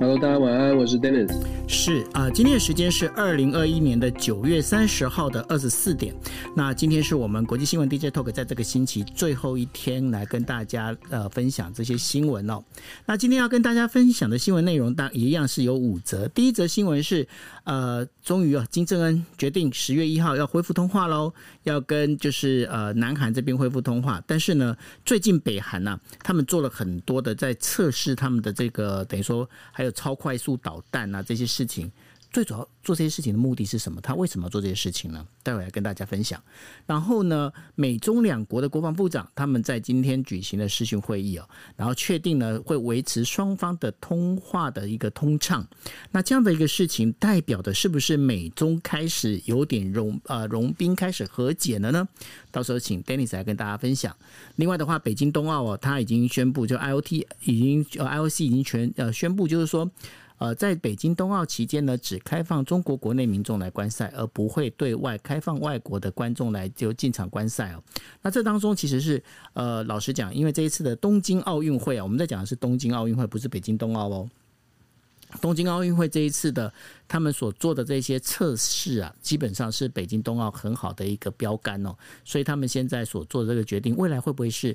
Hello，大家晚安，我是 Dennis。是啊、今天的时间是二零二一年的九月三十号的二十四点。那今天是我们国际新闻 DJ Talk 在这个星期最后一天来跟大家呃分享这些新闻哦。那今天要跟大家分享的新闻内容，当一样是有五则。第一则新闻是呃，终于啊，金正恩决定十月一号要恢复通话喽，要跟就是呃南韩这边恢复通话。但是呢，最近北韩呐、他们做了很多的在测试他们的这个等于说还有。超快速导弹啊，这些事情最主要做这些事情的目的是什么？他为什么要做这些事情呢？待会来跟大家分享。然后呢，美中两国的国防部长他们在今天举行了视讯会议哦，然后确定呢会维持双方的通话的一个通畅。那这样的一个事情，代表的是不是美中开始有点融呃融冰开始和解了呢？到时候请 Dennis 来跟大家分享。另外的话，北京冬奥哦，他已经宣布，就 IOT 已经呃 IOC 已经全呃宣布，就是说。呃，在北京冬奥期间呢，只开放中国国内民众来观赛，而不会对外开放外国的观众来就进场观赛哦。那这当中其实是呃，老实讲，因为这一次的东京奥运会啊，我们在讲的是东京奥运会，不是北京冬奥哦。东京奥运会这一次的他们所做的这些测试啊，基本上是北京冬奥很好的一个标杆哦。所以他们现在所做的这个决定，未来会不会是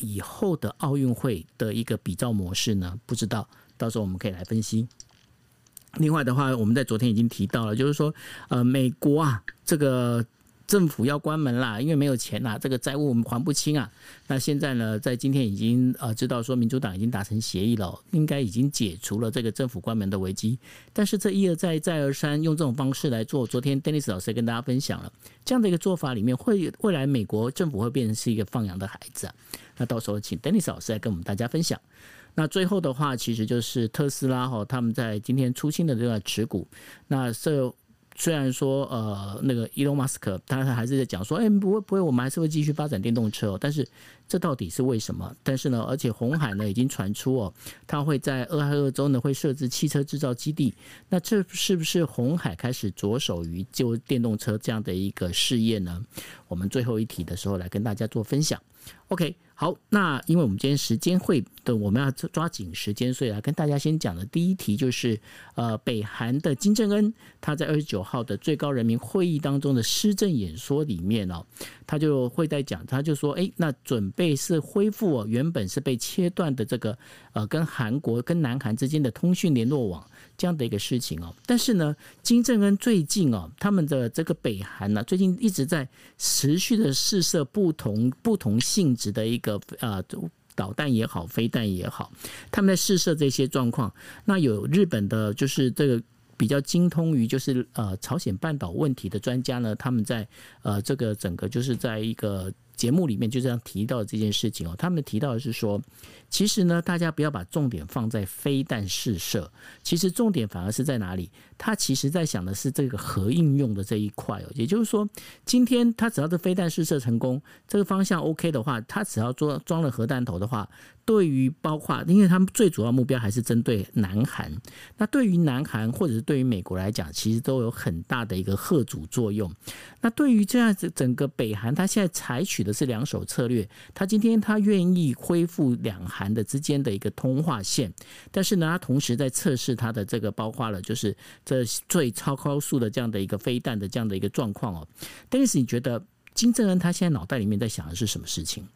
以后的奥运会的一个比照模式呢？不知道，到时候我们可以来分析。另外的话，我们在昨天已经提到了，就是说，呃，美国啊，这个政府要关门啦，因为没有钱啦，这个债务我们还不清啊。那现在呢，在今天已经呃知道说，民主党已经达成协议了，应该已经解除了这个政府关门的危机。但是这一而再，再而三用这种方式来做，昨天 Dennis 老师跟大家分享了这样的一个做法里面，会未来美国政府会变成是一个放羊的孩子啊。那到时候请 Dennis 老师来跟我们大家分享。那最后的话，其实就是特斯拉哈，他们在今天出清的这个持股。那这虽然说呃，那个伊隆马斯克，他还是在讲说，哎，不会不会，我们还是会继续发展电动车哦。但是这到底是为什么？但是呢，而且红海呢已经传出哦，他会在俄亥俄州呢会设置汽车制造基地。那这是不是红海开始着手于就电动车这样的一个事业呢？我们最后一题的时候来跟大家做分享。OK。好，那因为我们今天时间会的，我们要抓紧时间，所以来跟大家先讲的第一题就是，呃，北韩的金正恩他在二十九号的最高人民会议当中的施政演说里面哦，他就会在讲，他就说，哎，那准备是恢复，原本是被切断的这个呃，跟韩国跟南韩之间的通讯联络网。这样的一个事情哦，但是呢，金正恩最近哦，他们的这个北韩呢，最近一直在持续的试射不同不同性质的一个呃导弹也好，飞弹也好，他们在试射这些状况。那有日本的，就是这个比较精通于就是呃朝鲜半岛问题的专家呢，他们在呃这个整个就是在一个。节目里面就这样提到这件事情哦，他们提到的是说，其实呢，大家不要把重点放在飞弹试射，其实重点反而是在哪里？他其实在想的是这个核应用的这一块哦，也就是说，今天他只要是飞弹试射成功，这个方向 OK 的话，他只要装装了核弹头的话，对于包括，因为他们最主要目标还是针对南韩，那对于南韩或者是对于美国来讲，其实都有很大的一个吓阻作用。那对于这样子整个北韩，他现在采取的是两手策略，他今天他愿意恢复两韩的之间的一个通话线，但是呢，他同时在测试他的这个包括了就是这最超高速的这样的一个飞弹的这样的一个状况哦。但是你觉得金正恩他现在脑袋里面在想的是什么事情？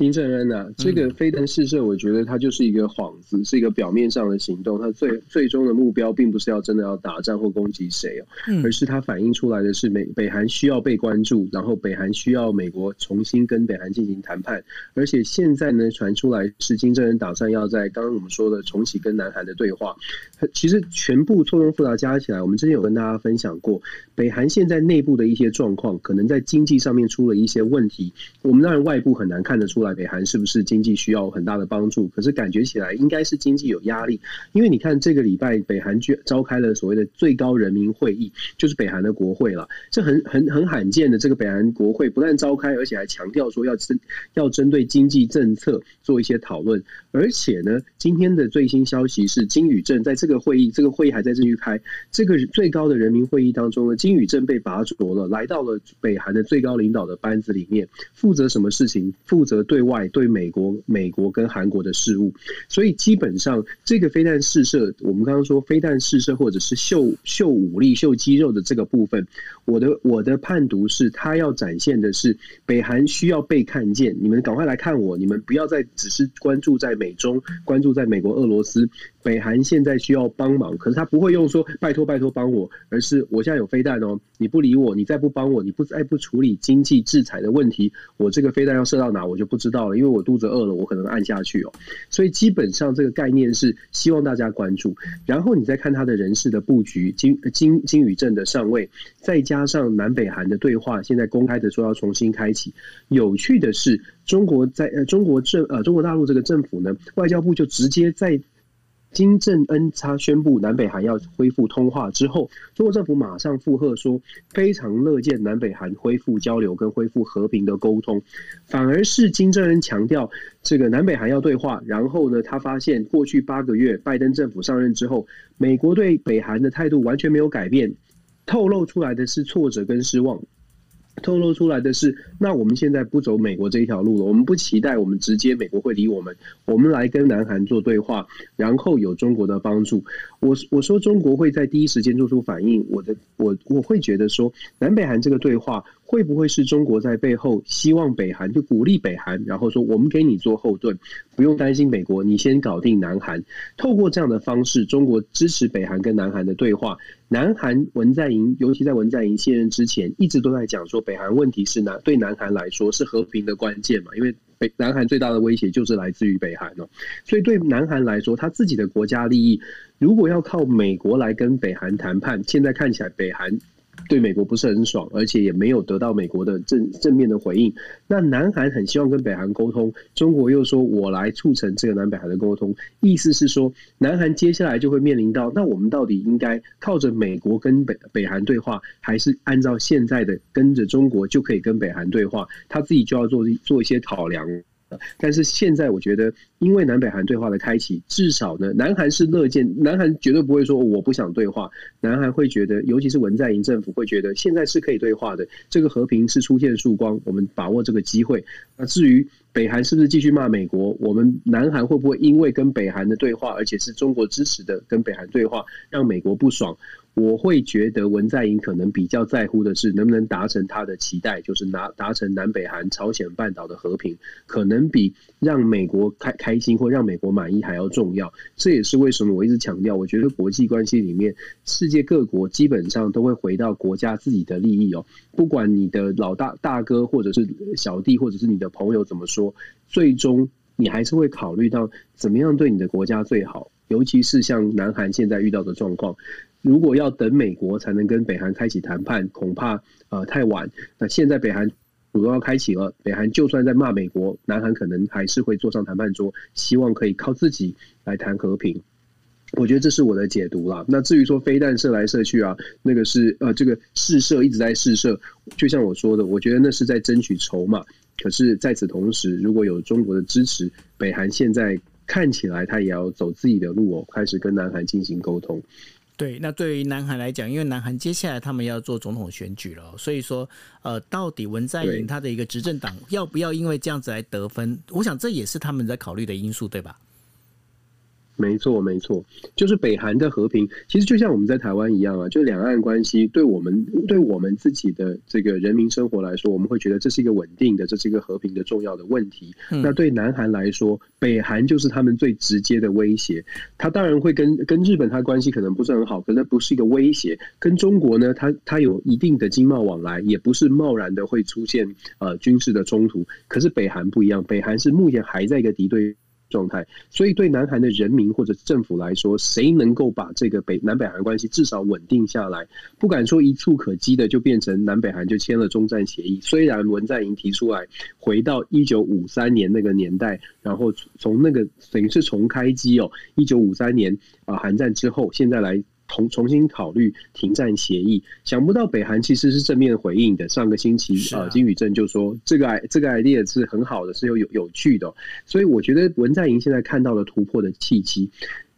金正恩啊，这个飞弹试射，我觉得它就是一个幌子，是一个表面上的行动。它最最终的目标，并不是要真的要打仗或攻击谁哦，而是它反映出来的是美北韩需要被关注，然后北韩需要美国重新跟北韩进行谈判。而且现在呢，传出来是金正恩打算要在刚刚我们说的重启跟南韩的对话。其实全部错综复杂加起来，我们之前有跟大家分享过，北韩现在内部的一些状况，可能在经济上面出了一些问题。我们当然外部很难看得出来。北韩是不是经济需要很大的帮助，可是感觉起来应该是经济有压力，因为你看这个礼拜北韩居召开了所谓的最高人民会议，就是北韩的国会了，这很很很罕见的这个北韩国会不但召开，而且还强调说要针要针对经济政策做一些讨论，而且呢，今天的最新消息是金宇镇在这个会议，这个会议还在继续开，这个最高的人民会议当中呢，金宇镇被拔擢了，来到了北韩的最高领导的班子里面，负责什么事情？负责对外对美国、美国跟韩国的事务。所以基本上，这个飞弹试射，我们刚刚说飞弹试射或者是秀秀武力、秀肌肉的这个部分，我的我的判读是，他要展现的是北韩需要被看见。你们赶快来看我，你们不要再只是关注在美中，关注在美国、俄罗斯。北韩现在需要帮忙，可是他不会用说拜托拜托帮我，而是我现在有飞弹哦，你不理我，你再不帮我，你不再不处理经济制裁的问题，我这个飞弹要射到哪我就不知道了，因为我肚子饿了，我可能按下去哦。所以基本上这个概念是希望大家关注，然后你再看他的人事的布局，金金金与正的上位，再加上南北韩的对话，现在公开的说要重新开启。有趣的是，中国在呃中国政呃中国大陆这个政府呢，外交部就直接在。金正恩他宣布南北韩要恢复通话之后，中国政府马上附和说，非常乐见南北韩恢复交流跟恢复和平的沟通。反而是金正恩强调，这个南北韩要对话。然后呢，他发现过去八个月拜登政府上任之后，美国对北韩的态度完全没有改变，透露出来的是挫折跟失望。透露出来的是，那我们现在不走美国这一条路了。我们不期待我们直接美国会理我们，我们来跟南韩做对话，然后有中国的帮助。我我说中国会在第一时间做出反应，我的我我会觉得说，南北韩这个对话。会不会是中国在背后希望北韩就鼓励北韩，然后说我们给你做后盾，不用担心美国，你先搞定南韩。透过这样的方式，中国支持北韩跟南韩的对话。南韩文在寅，尤其在文在寅卸任之前，一直都在讲说北韩问题是南对南韩来说是和平的关键嘛，因为北南韩最大的威胁就是来自于北韩哦。所以对南韩来说，他自己的国家利益如果要靠美国来跟北韩谈判，现在看起来北韩。对美国不是很爽，而且也没有得到美国的正正面的回应。那南韩很希望跟北韩沟通，中国又说我来促成这个南北韩的沟通，意思是说南韩接下来就会面临到，那我们到底应该靠着美国跟北北韩对话，还是按照现在的跟着中国就可以跟北韩对话？他自己就要做做一些考量。但是现在我觉得，因为南北韩对话的开启，至少呢，南韩是乐见，南韩绝对不会说我不想对话，南韩会觉得，尤其是文在寅政府会觉得，现在是可以对话的，这个和平是出现曙光，我们把握这个机会。那至于北韩是不是继续骂美国，我们南韩会不会因为跟北韩的对话，而且是中国支持的跟北韩对话，让美国不爽？我会觉得文在寅可能比较在乎的是能不能达成他的期待，就是拿达成南北韩、朝鲜半岛的和平，可能比让美国开开心或让美国满意还要重要。这也是为什么我一直强调，我觉得国际关系里面，世界各国基本上都会回到国家自己的利益哦。不管你的老大大哥或者是小弟，或者是你的朋友怎么说，最终你还是会考虑到怎么样对你的国家最好。尤其是像南韩现在遇到的状况。如果要等美国才能跟北韩开启谈判，恐怕呃太晚。那现在北韩主动要开启了，北韩就算在骂美国，南韩可能还是会坐上谈判桌，希望可以靠自己来谈和平。我觉得这是我的解读啦。那至于说飞弹射来射去啊，那个是呃这个试射一直在试射，就像我说的，我觉得那是在争取筹码。可是在此同时，如果有中国的支持，北韩现在看起来他也要走自己的路哦，开始跟南韩进行沟通。对，那对于南韩来讲，因为南韩接下来他们要做总统选举了，所以说，呃，到底文在寅他的一个执政党要不要因为这样子来得分？我想这也是他们在考虑的因素，对吧？没错，没错，就是北韩的和平，其实就像我们在台湾一样啊，就两岸关系对我们对我们自己的这个人民生活来说，我们会觉得这是一个稳定的，这是一个和平的重要的问题。嗯、那对南韩来说，北韩就是他们最直接的威胁。他当然会跟跟日本他关系可能不是很好，可是那不是一个威胁。跟中国呢，他他有一定的经贸往来，也不是贸然的会出现呃军事的冲突。可是北韩不一样，北韩是目前还在一个敌对状态，所以对南韩的人民或者政府来说，谁能够把这个北南北韩关系至少稳定下来？不敢说一触可及的就变成南北韩就签了中战协议。虽然文在寅提出来回到一九五三年那个年代，然后从那个等于是重开机哦，一九五三年啊韩战之后，现在来。重重新考虑停战协议，想不到北韩其实是正面回应的。上个星期啊，金宇镇就说这个这个 idea 是很好的，是有有有趣的。所以我觉得文在寅现在看到了突破的契机，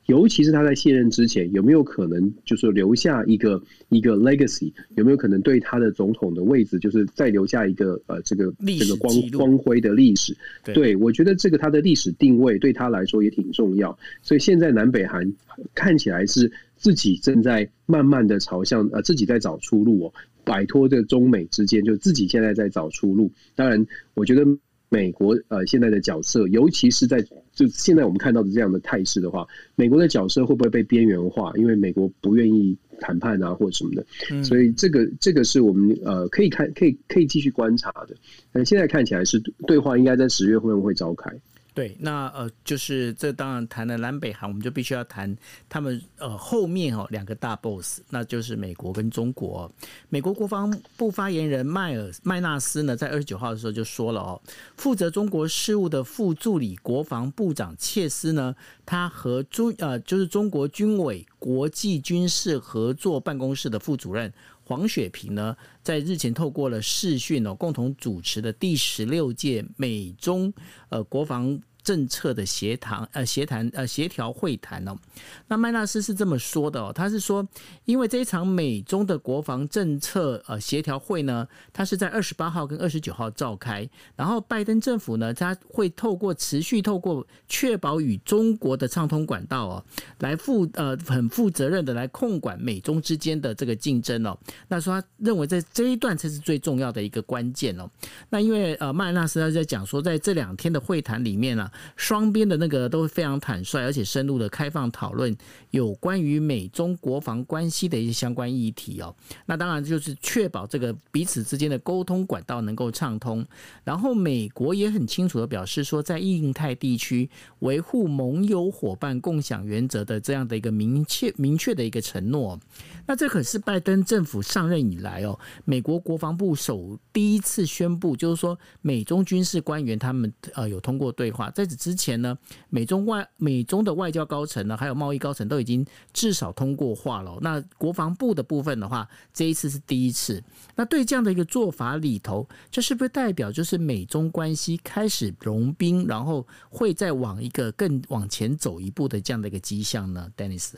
尤其是他在卸任之前，有没有可能就是留下一个一个 legacy？有没有可能对他的总统的位置，就是再留下一个呃这个这个光光辉的历史？对，对我觉得这个他的历史定位对他来说也挺重要。所以现在南北韩看起来是。自己正在慢慢的朝向呃，自己在找出路哦，摆脱这中美之间，就自己现在在找出路。当然，我觉得美国呃现在的角色，尤其是在就现在我们看到的这样的态势的话，美国的角色会不会被边缘化？因为美国不愿意谈判啊，或者什么的。所以这个这个是我们呃可以看可以可以继续观察的。但现在看起来是对话应该在十月份会召开。对，那呃，就是这当然谈了南北韩，我们就必须要谈他们呃后面哦两个大 boss，那就是美国跟中国。美国国防部发言人迈尔麦纳斯呢，在二十九号的时候就说了哦，负责中国事务的副助理国防部长切斯呢，他和中呃就是中国军委国际军事合作办公室的副主任黄雪平呢，在日前透过了视讯哦，共同主持的第十六届美中呃国防。政策的协谈呃协谈呃协调会谈哦，那麦纳斯是这么说的哦，他是说，因为这一场美中的国防政策呃协调会呢，它是在二十八号跟二十九号召开，然后拜登政府呢，他会透过持续透过确保与中国的畅通管道哦，来负呃很负责任的来控管美中之间的这个竞争哦，那说他认为在这一段才是最重要的一个关键哦，那因为呃麦纳斯他在讲说，在这两天的会谈里面呢。双边的那个都非常坦率，而且深入的开放讨论有关于美中国防关系的一些相关议题哦。那当然就是确保这个彼此之间的沟通管道能够畅通。然后美国也很清楚的表示说，在印太地区维护盟友伙伴共享原则的这样的一个明确明确的一个承诺。那这可是拜登政府上任以来哦，美国国防部首第一次宣布，就是说美中军事官员他们呃有通过对话，在此之前呢，美中外美中的外交高层呢，还有贸易高层都已经至少通过话了。那国防部的部分的话，这一次是第一次。那对这样的一个做法里头，这是不是代表就是美中关系开始融冰，然后会再往一个更往前走一步的这样的一个迹象呢？Dennis？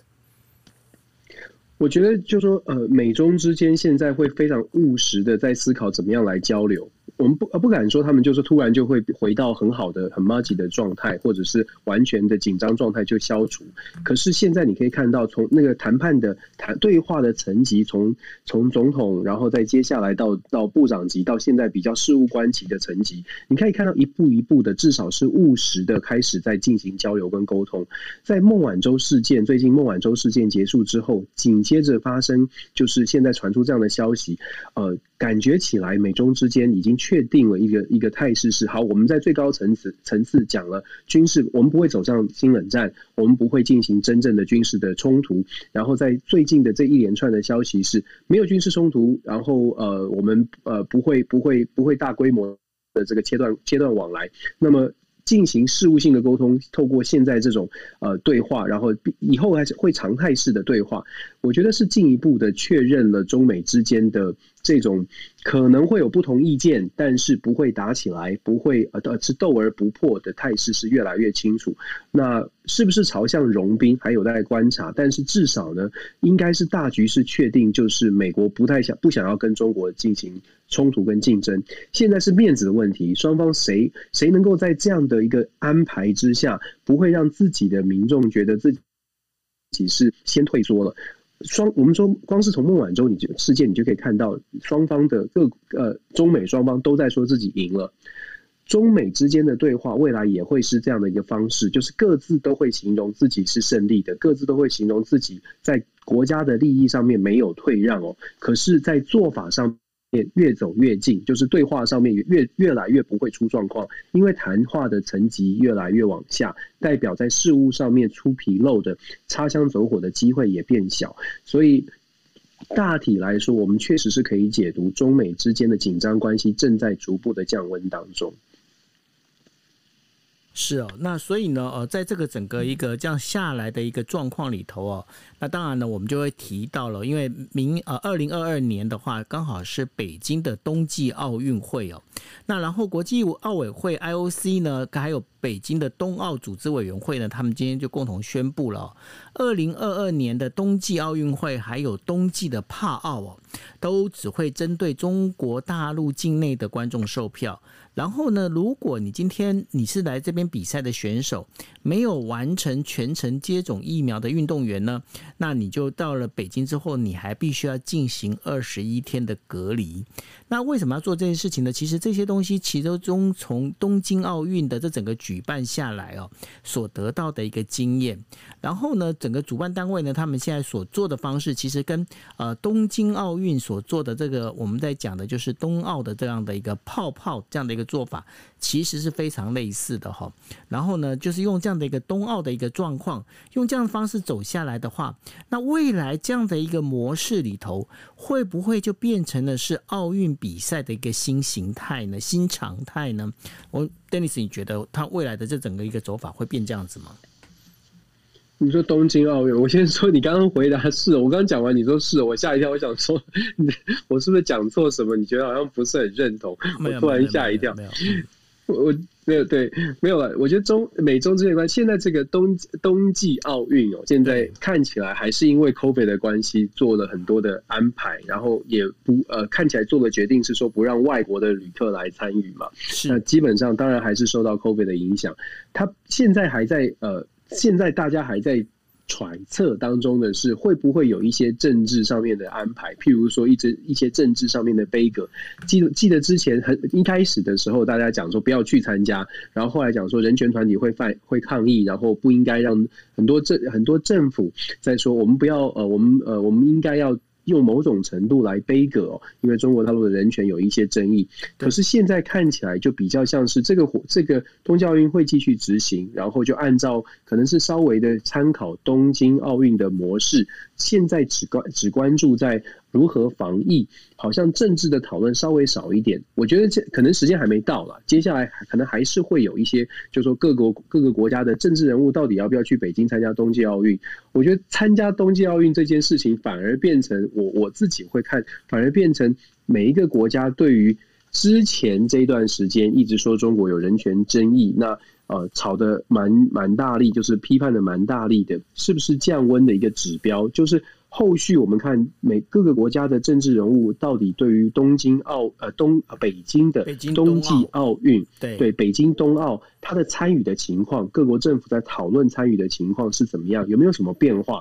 我觉得，就说呃，美中之间现在会非常务实的在思考怎么样来交流。我们不不敢说他们就是突然就会回到很好的很麻吉的状态，或者是完全的紧张状态就消除。可是现在你可以看到，从那个谈判的谈对话的层级，从从总统，然后再接下来到到部长级，到现在比较事务官级的层级，你可以看到一步一步的，至少是务实的开始在进行交流跟沟通。在孟晚舟事件，最近孟晚舟事件结束之后，紧接着发生就是现在传出这样的消息，呃。感觉起来，美中之间已经确定了一个一个态势是好。我们在最高层次层次讲了军事，我们不会走上新冷战，我们不会进行真正的军事的冲突。然后在最近的这一连串的消息是没有军事冲突，然后呃，我们呃不会不会不会大规模的这个切断切断往来。那么。进行事务性的沟通，透过现在这种呃对话，然后以后还是会常态式的对话，我觉得是进一步的确认了中美之间的这种可能会有不同意见，但是不会打起来，不会呃是斗而不破的态势是越来越清楚。那是不是朝向融冰还有待观察？但是至少呢，应该是大局是确定，就是美国不太想不想要跟中国进行冲突跟竞争。现在是面子的问题，双方谁谁能够在这样的一个安排之下，不会让自己的民众觉得自己是先退缩了。双我们说，光是从孟晚舟你就事件，你就可以看到双方的各呃中美双方都在说自己赢了。中美之间的对话未来也会是这样的一个方式，就是各自都会形容自己是胜利的，各自都会形容自己在国家的利益上面没有退让哦。可是，在做法上越走越近，就是对话上面越越来越不会出状况，因为谈话的层级越来越往下，代表在事物上面出纰漏的擦枪走火的机会也变小，所以大体来说，我们确实是可以解读中美之间的紧张关系正在逐步的降温当中。是哦，那所以呢，呃，在这个整个一个这样下来的一个状况里头哦，那当然呢，我们就会提到了，因为明呃二零二二年的话，刚好是北京的冬季奥运会哦，那然后国际奥委会 IOC 呢，还有北京的冬奥组织委员会呢，他们今天就共同宣布了，二零二二年的冬季奥运会还有冬季的帕奥哦，都只会针对中国大陆境内的观众售票。然后呢，如果你今天你是来这边比赛的选手，没有完成全程接种疫苗的运动员呢，那你就到了北京之后，你还必须要进行二十一天的隔离。那为什么要做这件事情呢？其实这些东西其中从东京奥运的这整个举办下来哦，所得到的一个经验。然后呢，整个主办单位呢，他们现在所做的方式，其实跟呃东京奥运所做的这个我们在讲的就是冬奥的这样的一个泡泡这样的一个。做法其实是非常类似的哈，然后呢，就是用这样的一个冬奥的一个状况，用这样的方式走下来的话，那未来这样的一个模式里头，会不会就变成了是奥运比赛的一个新形态呢？新常态呢？我 Dennis，你觉得他未来的这整个一个走法会变这样子吗？你说东京奥运，我先说，你刚刚回答是，我刚刚讲完，你说是，我吓一跳，我想说，我是不是讲错什么？你觉得好像不是很认同，我突然吓一跳。没有，我没有对，没有了。我觉得中美中之间关系，现在这个冬冬季奥运哦，现在看起来还是因为 COVID 的关系做了很多的安排，然后也不呃看起来做的决定是说不让外国的旅客来参与嘛。是，那基本上当然还是受到 COVID 的影响，他现在还在呃。现在大家还在揣测当中的是，会不会有一些政治上面的安排？譬如说，一直一些政治上面的悲歌。记得记得之前很一开始的时候，大家讲说不要去参加，然后后来讲说人权团体会犯会抗议，然后不应该让很多政很多政府在说我们不要呃，我们呃，我们应该要。用某种程度来背葛哦，因为中国大陆的人权有一些争议。可是现在看起来就比较像是这个这个冬季奥运会继续执行，然后就按照可能是稍微的参考东京奥运的模式，现在只关只关注在。如何防疫？好像政治的讨论稍微少一点。我觉得这可能时间还没到了，接下来可能还是会有一些，就是说各国各个国家的政治人物到底要不要去北京参加冬季奥运？我觉得参加冬季奥运这件事情，反而变成我我自己会看，反而变成每一个国家对于之前这一段时间一直说中国有人权争议，那呃吵得蛮蛮大力，就是批判的蛮大力的，是不是降温的一个指标？就是。后续我们看每各个国家的政治人物到底对于东京奥呃东北京的冬季奥运对对北京冬奥它的参与的情况，各国政府在讨论参与的情况是怎么样？有没有什么变化？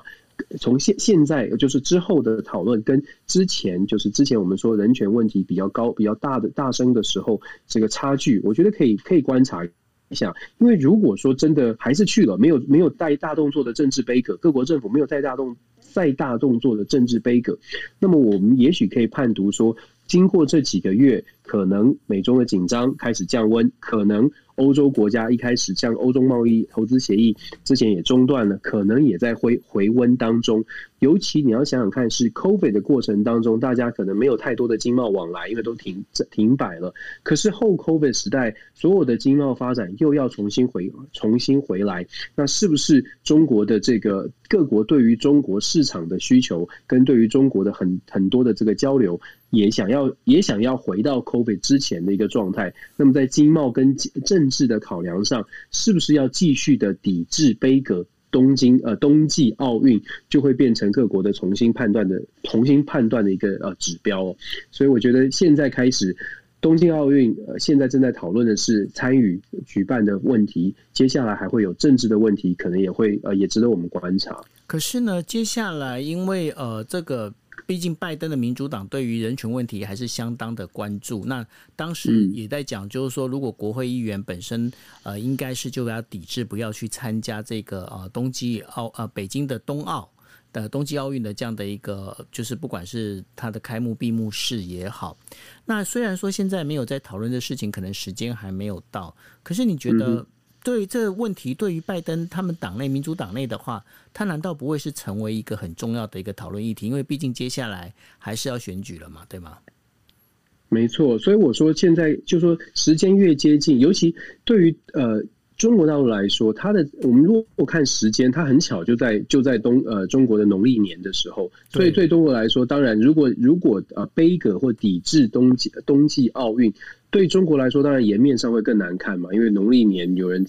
从现现在就是之后的讨论跟之前就是之前我们说人权问题比较高比较大的大声的时候，这个差距，我觉得可以可以观察一下。因为如果说真的还是去了，没有没有带大动作的政治杯葛，各国政府没有带大动。再大动作的政治悲歌，那么我们也许可以判读说，经过这几个月，可能美中的紧张开始降温，可能。欧洲国家一开始像欧洲贸易投资协议之前也中断了，可能也在回回温当中。尤其你要想想看，是 COVID 的过程当中，大家可能没有太多的经贸往来，因为都停停摆了。可是后 COVID 时代，所有的经贸发展又要重新回重新回来，那是不是中国的这个各国对于中国市场的需求，跟对于中国的很很多的这个交流，也想要也想要回到 COVID 之前的一个状态？那么在经贸跟政政治的考量上，是不是要继续的抵制杯葛东京呃冬季奥运，就会变成各国的重新判断的重新判断的一个呃指标哦。所以我觉得现在开始东京奥运呃现在正在讨论的是参与举办的问题，接下来还会有政治的问题，可能也会呃也值得我们观察。可是呢，接下来因为呃这个。毕竟，拜登的民主党对于人权问题还是相当的关注。那当时也在讲，就是说，如果国会议员本身呃，应该是就要抵制，不要去参加这个呃冬季奥呃北京的冬奥。的冬季奥运的这样的一个，就是不管是它的开幕闭幕式也好，那虽然说现在没有在讨论的事情，可能时间还没有到，可是你觉得对这个问题，对于拜登他们党内民主党内的话，他难道不会是成为一个很重要的一个讨论议题？因为毕竟接下来还是要选举了嘛，对吗？没错，所以我说现在就说时间越接近，尤其对于呃中国大陆来说，它的我们如果看时间，它很巧就在就在东呃中国的农历年的时候，所以对中国来说，当然如果如果呃杯葛或抵制冬季冬季奥运。对中国来说，当然颜面上会更难看嘛，因为农历年有人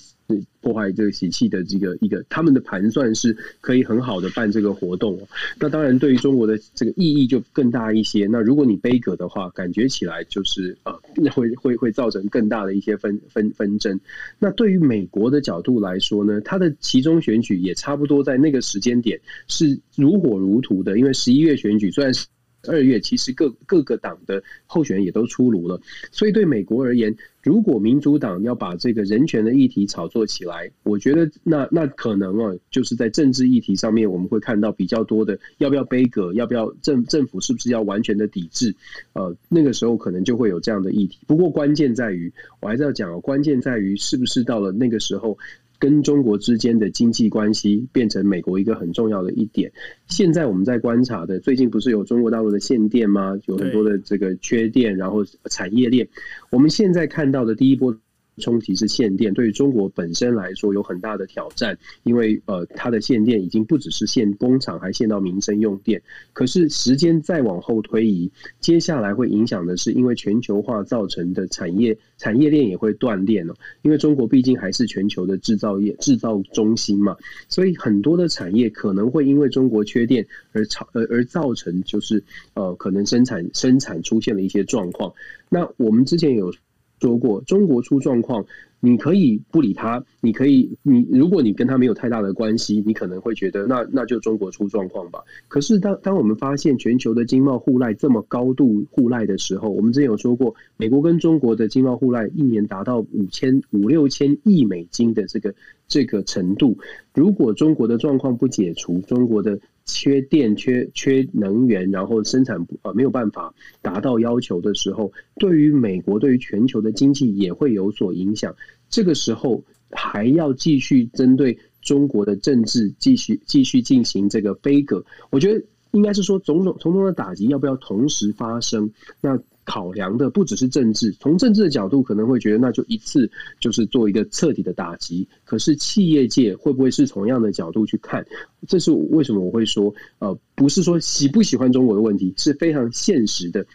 破坏这个喜气的这个一个，他们的盘算是可以很好的办这个活动。那当然，对于中国的这个意义就更大一些。那如果你杯葛的话，感觉起来就是呃，会会会造成更大的一些纷纷纷争。那对于美国的角度来说呢，它的其中选举也差不多在那个时间点是如火如荼的，因为十一月选举虽然是。二月其实各各个党的候选人也都出炉了，所以对美国而言，如果民主党要把这个人权的议题炒作起来，我觉得那那可能啊，就是在政治议题上面，我们会看到比较多的要不要杯葛，要不要政政府是不是要完全的抵制，呃，那个时候可能就会有这样的议题。不过关键在于，我还是要讲，关键在于是不是到了那个时候。跟中国之间的经济关系变成美国一个很重要的一点。现在我们在观察的，最近不是有中国大陆的限电吗？有很多的这个缺电，然后产业链。我们现在看到的第一波。冲击是限电，对于中国本身来说有很大的挑战，因为呃，它的限电已经不只是限工厂，还限到民生用电。可是时间再往后推移，接下来会影响的是，因为全球化造成的产业产业链也会断裂了。因为中国毕竟还是全球的制造业制造中心嘛，所以很多的产业可能会因为中国缺电而造而而造成就是呃，可能生产生产出现了一些状况。那我们之前有。说过，中国出状况，你可以不理他，你可以，你如果你跟他没有太大的关系，你可能会觉得那那就中国出状况吧。可是当当我们发现全球的经贸互赖这么高度互赖的时候，我们之前有说过，美国跟中国的经贸互赖一年达到五千五六千亿美金的这个这个程度，如果中国的状况不解除，中国的。缺电、缺缺能源，然后生产不呃没有办法达到要求的时候，对于美国、对于全球的经济也会有所影响。这个时候还要继续针对中国的政治继续继续进行这个杯葛，我觉得应该是说种种种种的打击要不要同时发生？那。考量的不只是政治，从政治的角度可能会觉得那就一次就是做一个彻底的打击。可是企业界会不会是同样的角度去看？这是为什么我会说，呃，不是说喜不喜欢中国的问题，是非常现实的。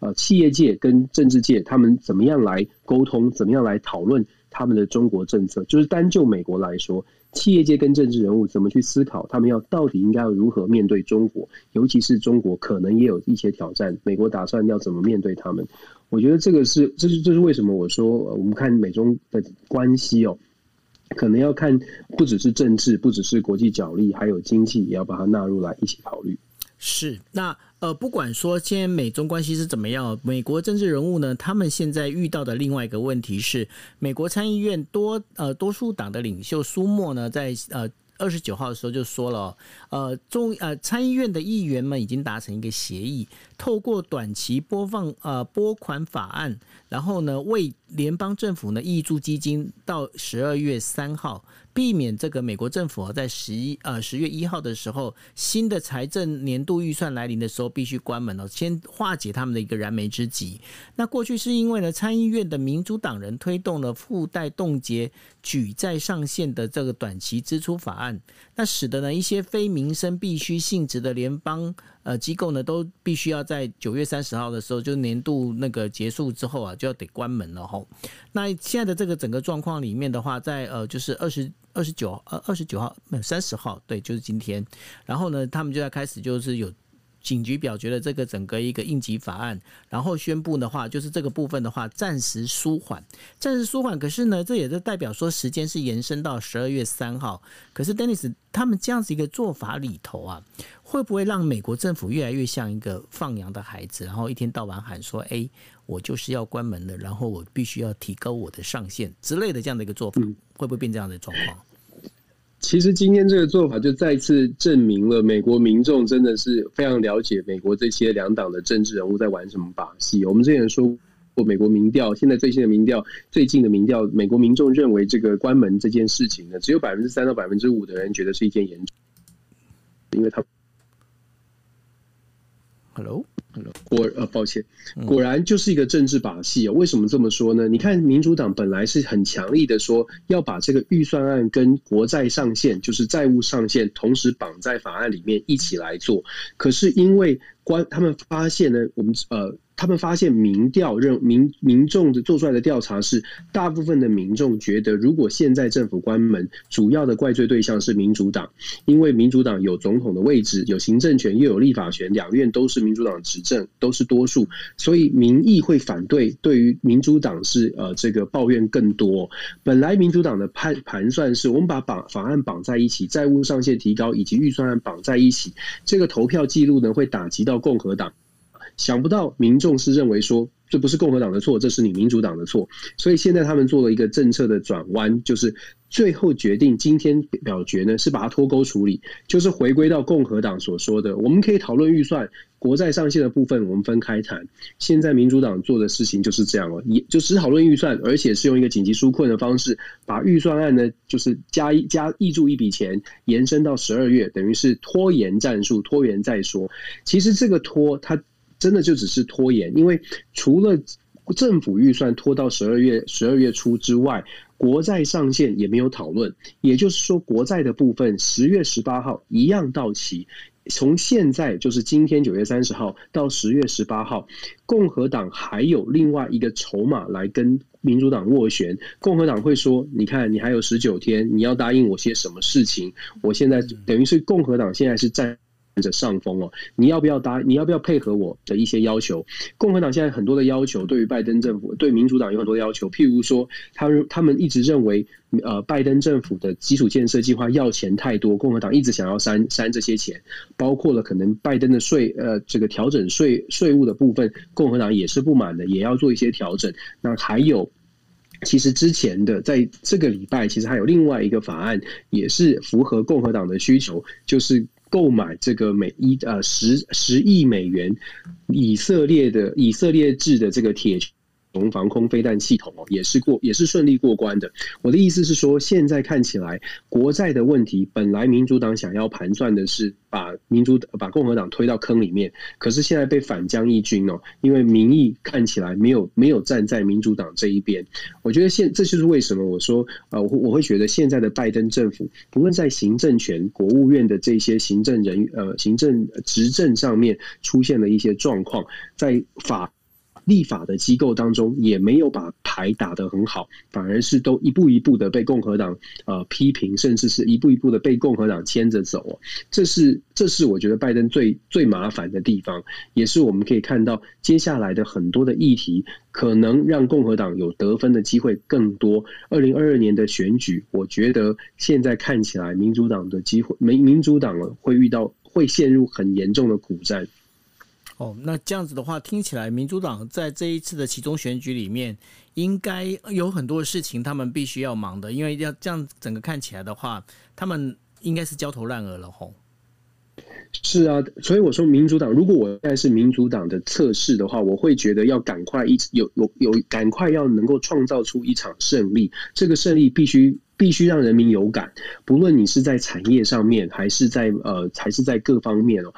呃，企业界跟政治界他们怎么样来沟通，怎么样来讨论他们的中国政策？就是单就美国来说。企业界跟政治人物怎么去思考？他们要到底应该要如何面对中国？尤其是中国可能也有一些挑战，美国打算要怎么面对他们？我觉得这个是，这是这是为什么我说我们看美中的关系哦，可能要看不只是政治，不只是国际角力，还有经济也要把它纳入来一起考虑。是那。呃，不管说现在美中关系是怎么样，美国政治人物呢，他们现在遇到的另外一个问题是，美国参议院多呃多数党的领袖苏莫呢，在呃。二十九号的时候就说了，呃，中呃参议院的议员们已经达成一个协议，透过短期播放呃拨款法案，然后呢为联邦政府呢挹注基金到十二月三号，避免这个美国政府啊在十一呃十月一号的时候新的财政年度预算来临的时候必须关门了，先化解他们的一个燃眉之急。那过去是因为呢参议院的民主党人推动了附带冻结举债上限的这个短期支出法案。那使得呢一些非民生必须性质的联邦呃机构呢，都必须要在九月三十号的时候，就年度那个结束之后啊，就要得关门了吼。那现在的这个整个状况里面的话，在呃就是二十二十九呃二十九号没有三十号，对，就是今天。然后呢，他们就要开始就是有。警局表决了这个整个一个应急法案，然后宣布的话，就是这个部分的话暂时舒缓，暂时舒缓。可是呢，这也是代表说时间是延伸到十二月三号。可是，Dennis 他们这样子一个做法里头啊，会不会让美国政府越来越像一个放羊的孩子，然后一天到晚喊说：“哎，我就是要关门了，然后我必须要提高我的上限之类的这样的一个做法，会不会变这样的状况？”其实今天这个做法就再次证明了美国民众真的是非常了解美国这些两党的政治人物在玩什么把戏。我们之前说过，美国民调现在最新的民调，最近的民调，美国民众认为这个关门这件事情呢，只有百分之三到百分之五的人觉得是一件严重，因为他。Hello。果呃，抱歉，果然就是一个政治把戏啊！为什么这么说呢？你看，民主党本来是很强力的说要把这个预算案跟国债上限，就是债务上限，同时绑在法案里面一起来做，可是因为。关他们发现呢，我们呃，他们发现民调认民民众的做出来的调查是，大部分的民众觉得，如果现在政府关门，主要的怪罪对象是民主党，因为民主党有总统的位置，有行政权，又有立法权，两院都是民主党执政，都是多数，所以民意会反对，对于民主党是呃这个抱怨更多。本来民主党的判盘算是，我们把绑法案绑在一起，债务上限提高以及预算案绑在一起，这个投票记录呢会打击。到共和党，想不到民众是认为说，这不是共和党的错，这是你民主党的错。所以现在他们做了一个政策的转弯，就是最后决定今天表决呢，是把它脱钩处理，就是回归到共和党所说的，我们可以讨论预算。国债上限的部分，我们分开谈。现在民主党做的事情就是这样了，也就只讨论预算，而且是用一个紧急纾困的方式，把预算案呢，就是加一加挹注一笔钱，延伸到十二月，等于是拖延战术，拖延再说。其实这个拖，它真的就只是拖延，因为除了政府预算拖到十二月十二月初之外，国债上限也没有讨论。也就是说，国债的部分十月十八号一样到期。从现在就是今天九月三十号到十月十八号，共和党还有另外一个筹码来跟民主党斡旋。共和党会说：“你看，你还有十九天，你要答应我些什么事情？我现在等于是共和党现在是占着上风哦，你要不要答？你要不要配合我的一些要求？共和党现在很多的要求，对于拜登政府，对民主党有很多要求。譬如说，他他们一直认为，呃，拜登政府的基础建设计划要钱太多，共和党一直想要删删这些钱，包括了可能拜登的税，呃，这个调整税税务的部分，共和党也是不满的，也要做一些调整。那还有，其实之前的在这个礼拜，其实还有另外一个法案，也是符合共和党的需求，就是。购买这个美一呃十十亿美元以色列的以色列制的这个铁穹防空飞弹系统哦，也是过也是顺利过关的。我的意思是说，现在看起来国债的问题，本来民主党想要盘算的是把民主把共和党推到坑里面，可是现在被反将一军哦，因为民意看起来没有没有站在民主党这一边。我觉得现这就是为什么我说呃，我我会觉得现在的拜登政府，不论在行政权、国务院的这些行政人呃行政执政上面出现了一些状况，在法。立法的机构当中也没有把牌打得很好，反而是都一步一步的被共和党呃批评，甚至是一步一步的被共和党牵着走。这是这是我觉得拜登最最麻烦的地方，也是我们可以看到接下来的很多的议题可能让共和党有得分的机会更多。二零二二年的选举，我觉得现在看起来民主党的机会，民民主党会遇到会陷入很严重的苦战。哦，那这样子的话，听起来民主党在这一次的其中选举里面，应该有很多事情他们必须要忙的，因为要这样整个看起来的话，他们应该是焦头烂额了吼。是啊，所以我说民主党，如果我现在是民主党的测试的话，我会觉得要赶快一有有有赶快要能够创造出一场胜利，这个胜利必须必须让人民有感，不论你是在产业上面，还是在呃，还是在各方面哦。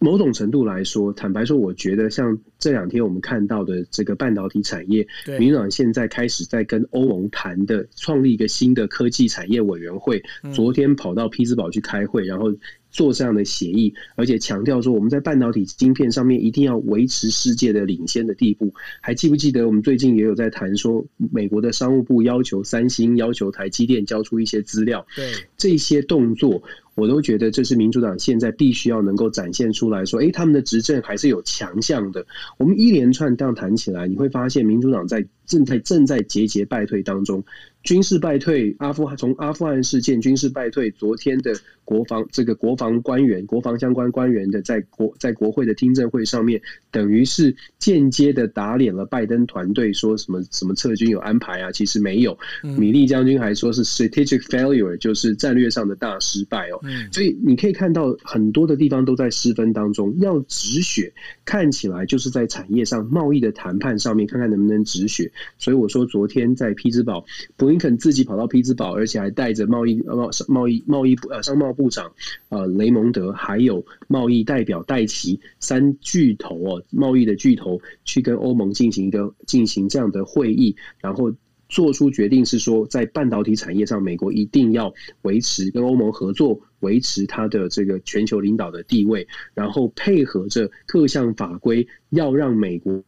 某种程度来说，坦白说，我觉得像这两天我们看到的这个半导体产业，民主党现在开始在跟欧盟谈的，创立一个新的科技产业委员会。昨天跑到匹兹堡去开会，然后。做这样的协议，而且强调说我们在半导体晶片上面一定要维持世界的领先的地步。还记不记得我们最近也有在谈说，美国的商务部要求三星、要求台积电交出一些资料。对，这些动作，我都觉得这是民主党现在必须要能够展现出来说，诶，他们的执政还是有强项的。我们一连串这样谈起来，你会发现民主党在正在正在节节败退当中。军事败退，阿富汗从阿富汗事件军事败退，昨天的国防这个国防官员、国防相关官员的在国在国会的听证会上面，等于是间接的打脸了拜登团队，说什么什么撤军有安排啊？其实没有。米利将军还说是 strategic failure，就是战略上的大失败哦。嗯所以你可以看到很多的地方都在失分当中，要止血，看起来就是在产业上、贸易的谈判上面，看看能不能止血。所以我说昨天在匹兹堡布。林肯自己跑到匹兹堡，而且还带着贸易贸贸易贸易部呃商贸部长呃雷蒙德，还有贸易代表戴琪三巨头哦，贸易的巨头去跟欧盟进行一个进行这样的会议，然后做出决定是说，在半导体产业上，美国一定要维持跟欧盟合作，维持它的这个全球领导的地位，然后配合着各项法规，要让美国。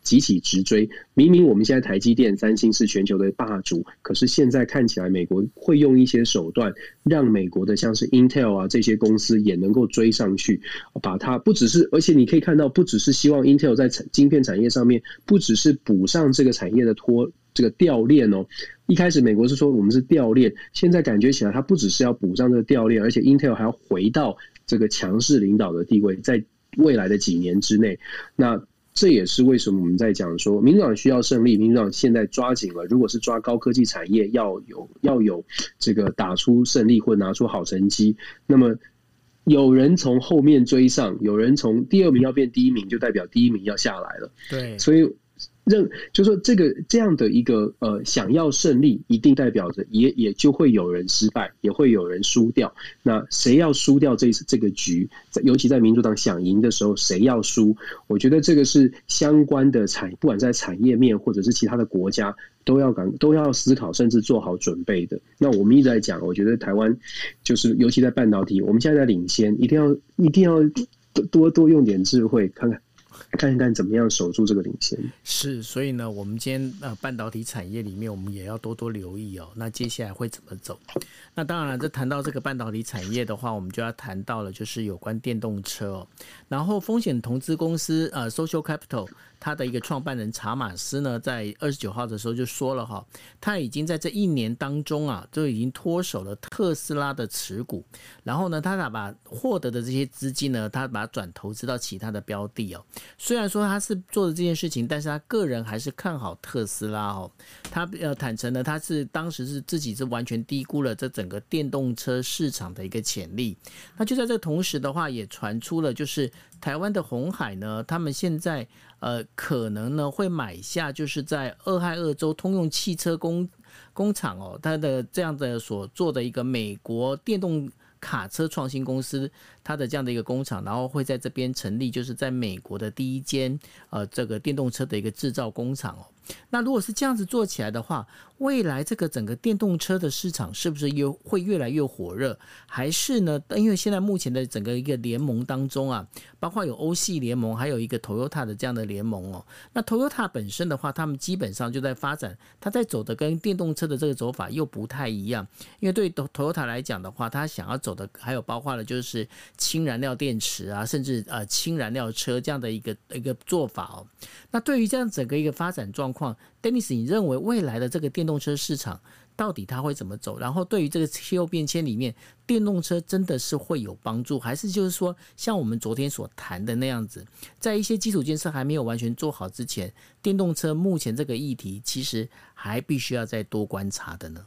集体直追，明明我们现在台积电、三星是全球的霸主，可是现在看起来，美国会用一些手段，让美国的像是 Intel 啊这些公司也能够追上去，把它不只是，而且你可以看到，不只是希望 Intel 在产晶片产业上面，不只是补上这个产业的脱这个掉链哦。一开始美国是说我们是掉链，现在感觉起来，它不只是要补上这个掉链，而且 Intel 还要回到这个强势领导的地位，在未来的几年之内，那。这也是为什么我们在讲说，民主党需要胜利。民主党现在抓紧了，如果是抓高科技产业，要有要有这个打出胜利或拿出好成绩。那么有人从后面追上，有人从第二名要变第一名，就代表第一名要下来了。对，所以。认就说这个这样的一个呃，想要胜利，一定代表着也也就会有人失败，也会有人输掉。那谁要输掉这这个局？在尤其在民主党想赢的时候，谁要输？我觉得这个是相关的产，不管在产业面或者是其他的国家，都要敢都要思考，甚至做好准备的。那我们一直在讲，我觉得台湾就是尤其在半导体，我们现在在领先，一定要一定要多多多用点智慧，看看。看一看怎么样守住这个领先。是，所以呢，我们今天呃半导体产业里面，我们也要多多留意哦。那接下来会怎么走？那当然了，这谈到这个半导体产业的话，我们就要谈到了，就是有关电动车哦。然后风险投资公司呃 Social Capital。他的一个创办人查马斯呢，在二十九号的时候就说了哈，他已经在这一年当中啊，就已经脱手了特斯拉的持股，然后呢，他把把获得的这些资金呢，他把它转投资到其他的标的哦。虽然说他是做的这件事情，但是他个人还是看好特斯拉哦。他呃坦诚呢，他是当时是自己是完全低估了这整个电动车市场的一个潜力。那就在这同时的话，也传出了就是。台湾的红海呢，他们现在呃可能呢会买下，就是在俄亥俄州通用汽车工工厂哦，它的这样的所做的一个美国电动卡车创新公司，它的这样的一个工厂，然后会在这边成立，就是在美国的第一间呃这个电动车的一个制造工厂哦。那如果是这样子做起来的话，未来这个整个电动车的市场是不是又会越来越火热？还是呢？因为现在目前的整个一个联盟当中啊，包括有欧系联盟，还有一个 Toyota 的这样的联盟哦。那 Toyota 本身的话，他们基本上就在发展，他在走的跟电动车的这个走法又不太一样。因为对 Toyota 来讲的话，他想要走的还有包括了就是氢燃料电池啊，甚至呃氢燃料车这样的一个一个做法哦。那对于这样整个一个发展状况，Dennis，你认为未来的这个电动车市场到底它会怎么走？然后对于这个气候变迁里面，电动车真的是会有帮助，还是就是说像我们昨天所谈的那样子，在一些基础建设还没有完全做好之前，电动车目前这个议题其实还必须要再多观察的呢？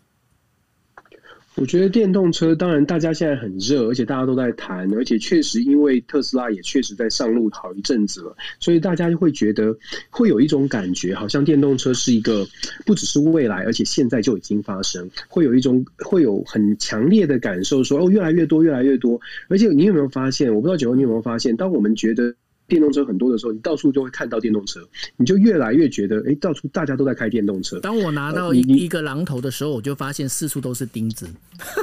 我觉得电动车当然大家现在很热，而且大家都在谈，而且确实因为特斯拉也确实在上路好一阵子了，所以大家就会觉得会有一种感觉，好像电动车是一个不只是未来，而且现在就已经发生，会有一种会有很强烈的感受说，哦越来越多越来越多，而且你有没有发现？我不知道九欧你有没有发现，当我们觉得。电动车很多的时候，你到处就会看到电动车，你就越来越觉得，哎，到处大家都在开电动车。当我拿到一一个榔头的时候，我就发现四处都是钉子。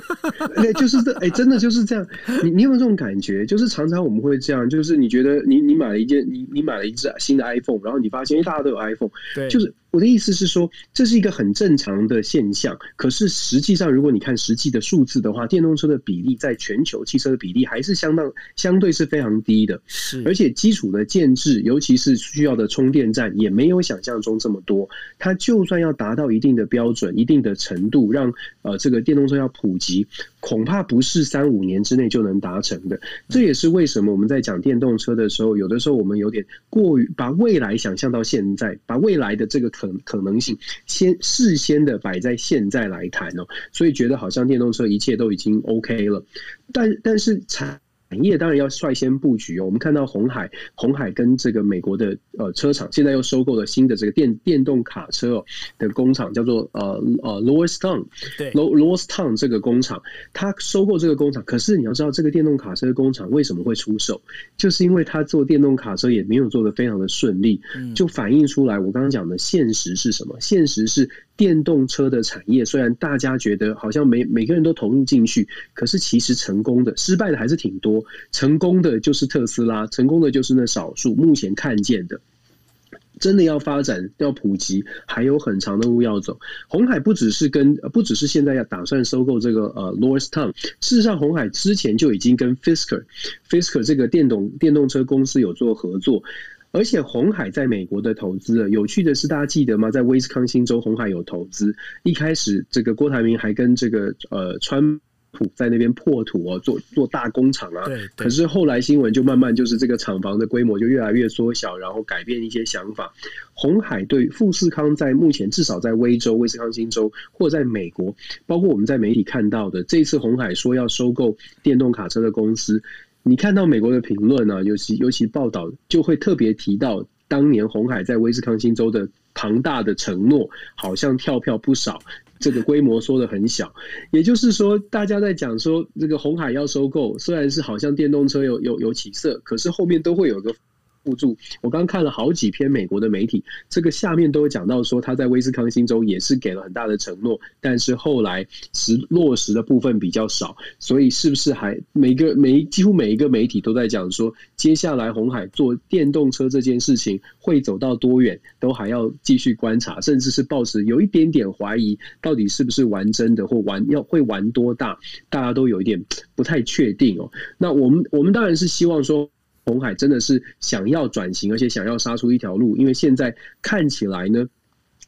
对，就是这，哎，真的就是这样。你你有没有这种感觉？就是常常我们会这样，就是你觉得你你买了一件，你你买了一只新的 iPhone，然后你发现，哎，大家都有 iPhone，对，就是我的意思是说，这是一个很正常的现象。可是实际上，如果你看实际的数字的话，电动车的比例在全球汽车的比例还是相当相对是非常低的。是，而且基础的建制，尤其是需要的充电站，也没有想象中这么多。它就算要达到一定的标准、一定的程度，让呃这个电动车要普及，恐怕不是三五年之内就能达成的。这也是为什么我们在讲电动车的时候，有的时候我们有点过于把未来想象到现在，把未来的这个可可可能性先事先的摆在现在来谈哦，所以觉得好像电动车一切都已经 OK 了，但但是产产业当然要率先布局哦。我们看到鸿海，鸿海跟这个美国的呃车厂，现在又收购了新的这个电电动卡车哦的工厂，叫做呃呃 Lordstown 对 Lordstown 这个工厂，他收购这个工厂。可是你要知道，这个电动卡车工厂为什么会出售？就是因为他做电动卡车也没有做得非常的顺利，就反映出来我刚刚讲的现实是什么？现实是。电动车的产业虽然大家觉得好像每每个人都投入进去，可是其实成功的、失败的还是挺多。成功的就是特斯拉，成功的就是那少数。目前看见的，真的要发展、要普及，还有很长的路要走。红海不只是跟，不只是现在要打算收购这个呃 l o r s t o w n 事实上红海之前就已经跟 Fisker、Fisker 这个电动电动车公司有做合作。而且红海在美国的投资，有趣的是，大家记得吗？在威斯康星州，红海有投资。一开始，这个郭台铭还跟这个呃川普在那边破土哦，做做大工厂啊。对。可是后来新闻就慢慢就是这个厂房的规模就越来越缩小，然后改变一些想法。红海对富士康在目前至少在威州、威斯康星州或在美国，包括我们在媒体看到的这次红海说要收购电动卡车的公司。你看到美国的评论啊，尤其尤其报道就会特别提到当年红海在威斯康星州的庞大的承诺，好像跳票不少，这个规模说得很小。也就是说，大家在讲说这个红海要收购，虽然是好像电动车有有有起色，可是后面都会有个。互助，我刚看了好几篇美国的媒体，这个下面都有讲到说他在威斯康星州也是给了很大的承诺，但是后来实落实的部分比较少，所以是不是还每个每几乎每一个媒体都在讲说，接下来红海做电动车这件事情会走到多远，都还要继续观察，甚至是抱持有一点点怀疑，到底是不是玩真的或玩要会玩多大，大家都有一点不太确定哦。那我们我们当然是希望说。红海真的是想要转型，而且想要杀出一条路，因为现在看起来呢，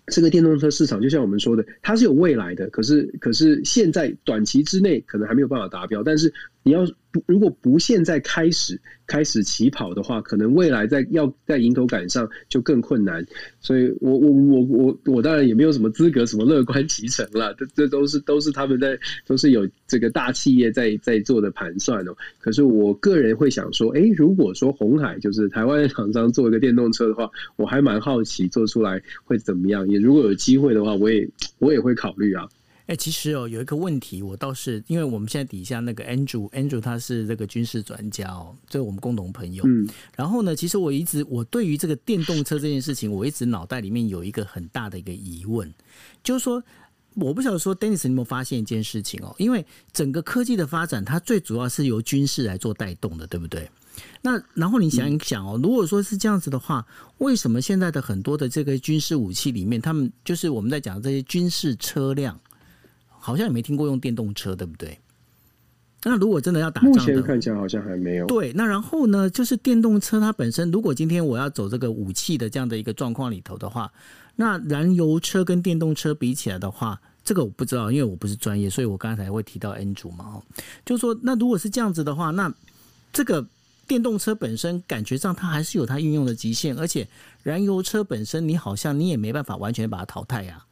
这个电动车市场就像我们说的，它是有未来的，可是可是现在短期之内可能还没有办法达标，但是你要不。如果不现在开始开始起跑的话，可能未来在要在迎头赶上就更困难。所以我我我我我当然也没有什么资格什么乐观其成了，这这都是都是他们在都是有这个大企业在在做的盘算哦。可是我个人会想说，哎，如果说红海就是台湾厂商做一个电动车的话，我还蛮好奇做出来会怎么样。也如果有机会的话，我也我也会考虑啊。哎、欸，其实哦，有一个问题，我倒是因为我们现在底下那个 Andrew，Andrew 他是这个军事专家哦，这是我们共同朋友。嗯，然后呢，其实我一直我对于这个电动车这件事情，我一直脑袋里面有一个很大的一个疑问，就是说，我不晓得说，Dennis 你有没有发现一件事情哦？因为整个科技的发展，它最主要是由军事来做带动的，对不对？那然后你想一想哦，如果说是这样子的话，为什么现在的很多的这个军事武器里面，他们就是我们在讲这些军事车辆？好像也没听过用电动车，对不对？那如果真的要打仗，目前看起来好像还没有。对，那然后呢，就是电动车它本身，如果今天我要走这个武器的这样的一个状况里头的话，那燃油车跟电动车比起来的话，这个我不知道，因为我不是专业，所以我刚才会提到 Andrew 嘛，哦，就是说，那如果是这样子的话，那这个电动车本身感觉上它还是有它运用的极限，而且燃油车本身你好像你也没办法完全把它淘汰呀，啊。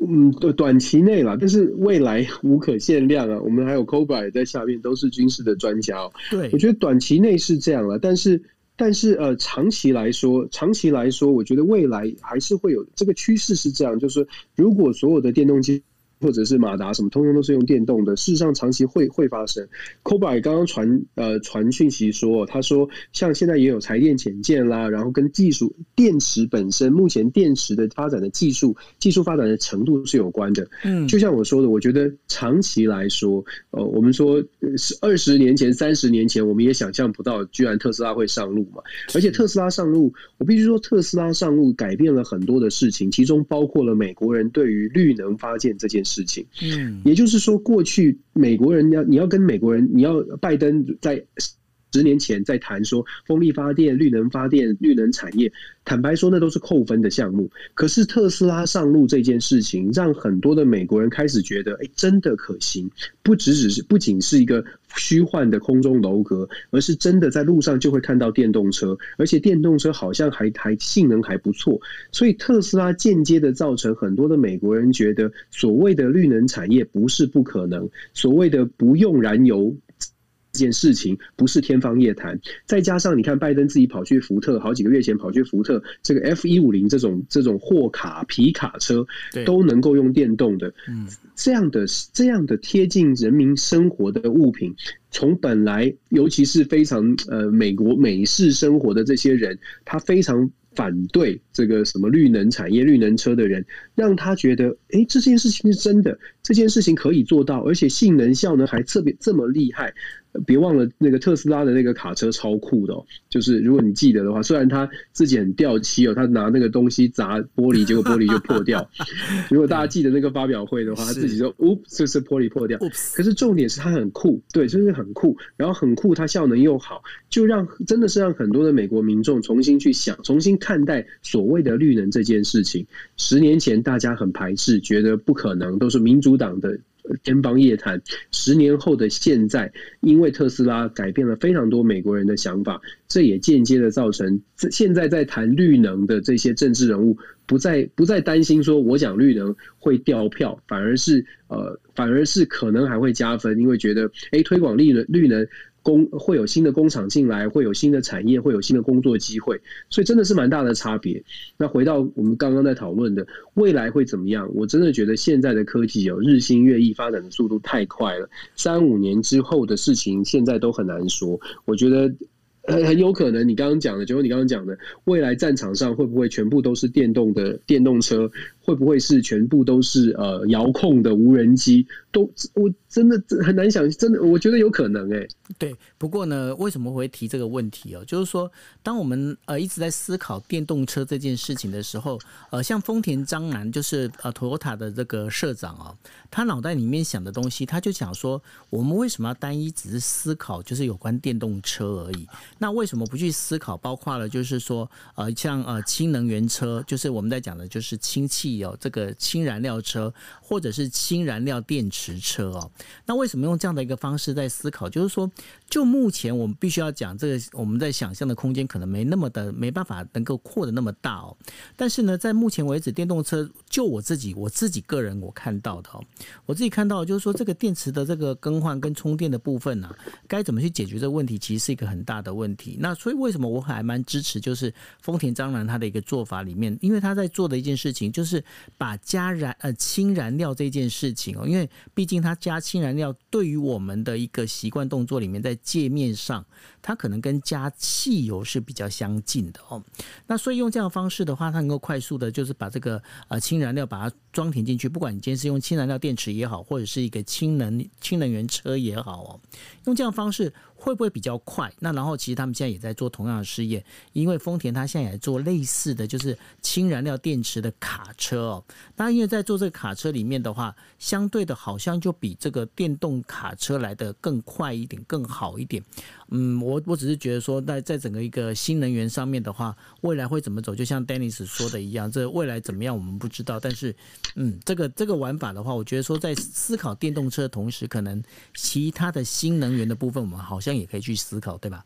嗯，短短期内啦，但是未来无可限量啊。我们还有 Cobra 也在下面，都是军事的专家哦。对，我觉得短期内是这样了，但是但是呃，长期来说，长期来说，我觉得未来还是会有这个趋势是这样，就是如果所有的电动机或者是马达什么，通通都是用电动的。事实上，长期会会发生。Kobe 刚刚传呃传讯息说，他说像现在也有柴电潜舰啦，然后跟技术电池本身，目前电池的发展的技术技术发展的程度是有关的。嗯，就像我说的，我觉得长期来说，呃，我们说是二十年前、三十年前，我们也想象不到，居然特斯拉会上路嘛。而且特斯拉上路，我必须说，特斯拉上路改变了很多的事情，其中包括了美国人对于绿能发电这件事情。嗯，也就是说，过去美国人要你要跟美国人，你要拜登在。十年前在谈说风力发电、绿能发电、绿能产业，坦白说那都是扣分的项目。可是特斯拉上路这件事情，让很多的美国人开始觉得，哎，真的可行，不只只是不仅是一个虚幻的空中楼阁，而是真的在路上就会看到电动车，而且电动车好像还还性能还不错。所以特斯拉间接的造成很多的美国人觉得，所谓的绿能产业不是不可能，所谓的不用燃油。这件事情不是天方夜谭，再加上你看，拜登自己跑去福特，好几个月前跑去福特，这个 F 一五零这种这种货卡皮卡车都能够用电动的，这样的这样的贴近人民生活的物品，从本来尤其是非常呃美国美式生活的这些人，他非常。反对这个什么绿能产业、绿能车的人，让他觉得，哎，这件事情是真的，这件事情可以做到，而且性能效能还特别这么厉害。别忘了那个特斯拉的那个卡车超酷的哦，就是如果你记得的话，虽然他自己很掉漆哦，他拿那个东西砸玻璃，结果玻璃就破掉。如果大家记得那个发表会的话，他自己说，呜，这是玻璃破掉。可是重点是他很酷，对，就是很酷，然后很酷，它效能又好，就让真的是让很多的美国民众重新去想，重新看待所谓的绿能这件事情。十年前大家很排斥，觉得不可能，都是民主党的。天方夜谭。十年后的现在，因为特斯拉改变了非常多美国人的想法，这也间接的造成，现在在谈绿能的这些政治人物不再不再担心说我讲绿能会掉票，反而是呃，反而是可能还会加分，因为觉得哎，推广绿能绿能。工会有新的工厂进来，会有新的产业，会有新的工作机会，所以真的是蛮大的差别。那回到我们刚刚在讨论的未来会怎么样？我真的觉得现在的科技有日新月异，发展的速度太快了。三五年之后的事情，现在都很难说。我觉得很很有可能，你刚刚讲的，就你刚刚讲的，未来战场上会不会全部都是电动的电动车？会不会是全部都是呃遥控的无人机？都我真的很难想，真的我觉得有可能哎、对，不过呢，为什么会提这个问题哦？就是说，当我们呃一直在思考电动车这件事情的时候，呃，像丰田章男就是呃 Toyota 的这个社长哦，他脑袋里面想的东西，他就想说，我们为什么要单一只是思考就是有关电动车而已？那为什么不去思考，包括了就是说呃像呃氢能源车，就是我们在讲的就是氢气。有这个氢燃料车，或者是氢燃料电池实车哦。那为什么用这样的一个方式在思考？就是说，就目前我们必须要讲这个，我们在想象的空间可能没那么的，没办法能够扩的那么大哦。但是呢，在目前为止，电动车就我自己，我自己个人我看到的哦，我自己看到就是说，这个电池的这个更换跟充电的部分呢，该怎么去解决这个问题，其实是一个很大的问题。那所以为什么我还蛮支持，就是丰田章男他的一个做法里面，因为他在做的一件事情就是。把加燃呃氢燃料这件事情哦，因为毕竟它加氢燃料对于我们的一个习惯动作里面，在界面上，它可能跟加汽油是比较相近的哦。那所以用这样的方式的话，它能够快速的，就是把这个呃氢燃料把它装填进去，不管你今天是用氢燃料电池也好，或者是一个氢能氢能源车也好哦，用这样的方式。会不会比较快？那然后其实他们现在也在做同样的试验，因为丰田它现在也在做类似的就是氢燃料电池的卡车哦。那，因为在做这个卡车里面的话，相对的好像就比这个电动卡车来的更快一点，更好一点。嗯，我我只是觉得说，在在整个一个新能源上面的话，未来会怎么走？就像 Dennis 说的一样，这未来怎么样我们不知道。但是，嗯，这个这个玩法的话，我觉得说在思考电动车的同时，可能其他的新能源的部分，我们好像也可以去思考，对吧？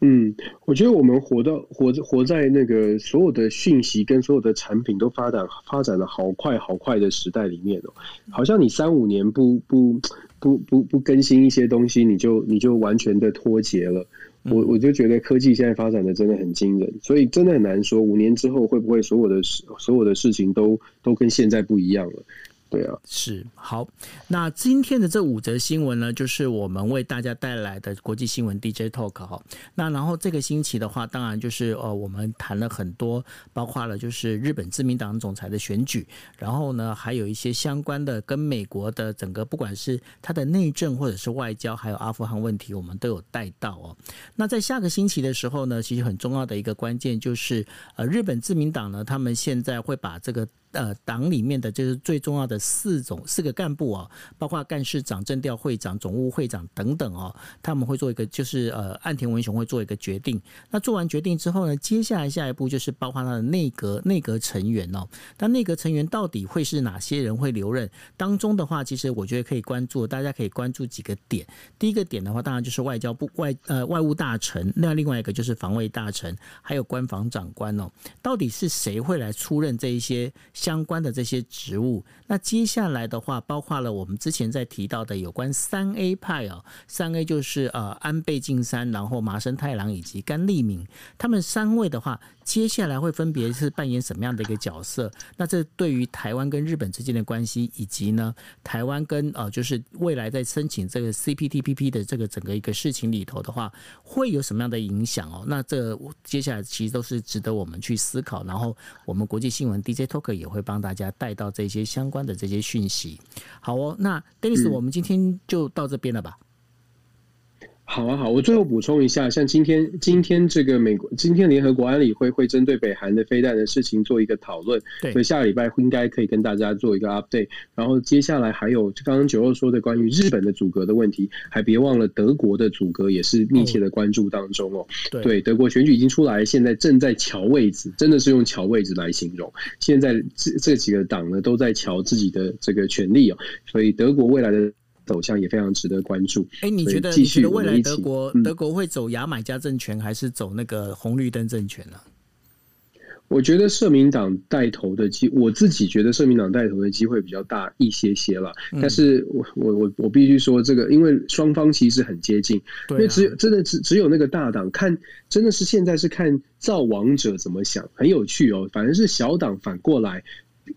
嗯，我觉得我们活到活活在那个所有的讯息跟所有的产品都发展发展的好快好快的时代里面哦，好像你三五年不不。不不不更新一些东西，你就你就完全的脱节了。我我就觉得科技现在发展的真的很惊人，所以真的很难说五年之后会不会所有的事所有的事情都都跟现在不一样了。对啊，是好。那今天的这五则新闻呢，就是我们为大家带来的国际新闻 DJ Talk 哈。那然后这个星期的话，当然就是呃，我们谈了很多，包括了就是日本自民党总裁的选举，然后呢，还有一些相关的跟美国的整个不管是它的内政或者是外交，还有阿富汗问题，我们都有带到哦。那在下个星期的时候呢，其实很重要的一个关键就是呃，日本自民党呢，他们现在会把这个。呃，党里面的就是最重要的四种四个干部啊，包括干事长、政调会长、总务会长等等哦，他们会做一个就是呃，岸田文雄会做一个决定。那做完决定之后呢，接下来下一步就是包括他的内阁内阁成员哦。那内阁成员到底会是哪些人会留任？当中的话，其实我觉得可以关注，大家可以关注几个点。第一个点的话，当然就是外交部外呃外务大臣，那另外一个就是防卫大臣，还有官房长官哦。到底是谁会来出任这一些？相关的这些植物，那接下来的话，包括了我们之前在提到的有关三 A 派哦，三 A 就是呃安倍晋三，然后麻生太郎以及甘利明，他们三位的话。接下来会分别是扮演什么样的一个角色？那这对于台湾跟日本之间的关系，以及呢台湾跟呃就是未来在申请这个 CPTPP 的这个整个一个事情里头的话，会有什么样的影响哦？那这接下来其实都是值得我们去思考。然后我们国际新闻 DJ Talk 也会帮大家带到这些相关的这些讯息。好哦，那 Dennis，我们今天就到这边了吧？好啊，好，我最后补充一下，像今天今天这个美国今天联合国安理会会针对北韩的飞弹的事情做一个讨论，对，所以下个礼拜应该可以跟大家做一个 update。然后接下来还有刚刚九二说的关于日本的阻隔的问题，还别忘了德国的阻隔也是密切的关注当中哦。对，对，德国选举已经出来，现在正在瞧位置，真的是用瞧位置来形容。现在这这几个党呢都在瞧自己的这个权利哦，所以德国未来的。走向也非常值得关注。哎、欸，你觉得你觉得未来德国德国会走牙买加政权，还是走那个红绿灯政权呢？我觉得社民党带头的机，我自己觉得社民党带头的机会比较大一些些了。但是我我我我必须说这个，因为双方其实很接近，因为只有真的只只有那个大党看，真的是现在是看造王者怎么想，很有趣哦。反正是小党反过来。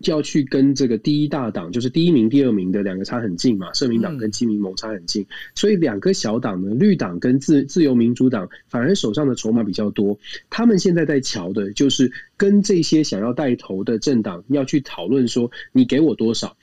就要去跟这个第一大党，就是第一名、第二名的两个差很近嘛，社民党跟基民盟差很近，嗯、所以两个小党呢，绿党跟自自由民主党反而手上的筹码比较多。他们现在在瞧的就是跟这些想要带头的政党要去讨论说，你给我多少。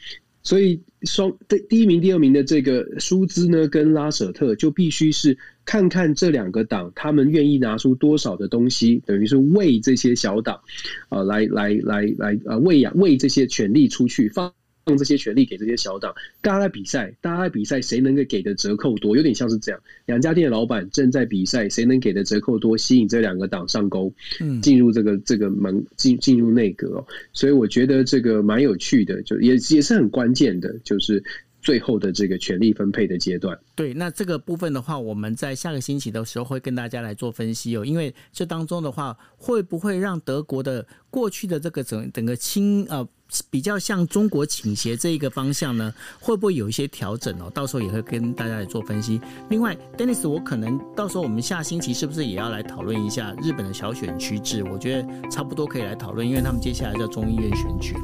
所以双第第一名、第二名的这个舒兹呢，跟拉舍特就必须是看看这两个党他们愿意拿出多少的东西，等于是为这些小党啊、呃、来来来来呃喂养喂这些权利出去放。用这些权利给这些小党，大家在比赛，大家在比赛，谁能够给的折扣多？有点像是这样，两家店的老板正在比赛，谁能给的折扣多，吸引这两个党上钩，嗯，进入这个这个门进进入内阁哦。所以我觉得这个蛮有趣的，就也也是很关键的，就是最后的这个权力分配的阶段。对，那这个部分的话，我们在下个星期的时候会跟大家来做分析哦，因为这当中的话，会不会让德国的过去的这个整整个倾呃。比较向中国倾斜这一个方向呢，会不会有一些调整哦？到时候也会跟大家来做分析。另外，Dennis，我可能到时候我们下星期是不是也要来讨论一下日本的小选区制？我觉得差不多可以来讨论，因为他们接下来叫众议院选举。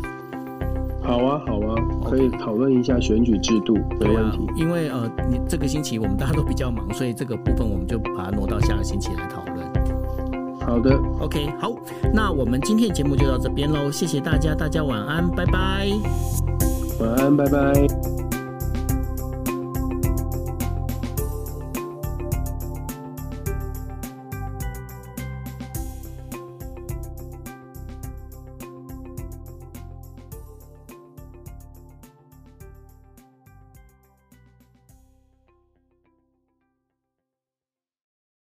好啊，好啊，可以讨论一下选举制度，没问题。啊、因为呃，你这个星期我们大家都比较忙，所以这个部分我们就把它挪到下个星期来讨论。好的，OK，好，那我们今天的节目就到这边喽，谢谢大家，大家晚安，拜拜，晚安，拜拜。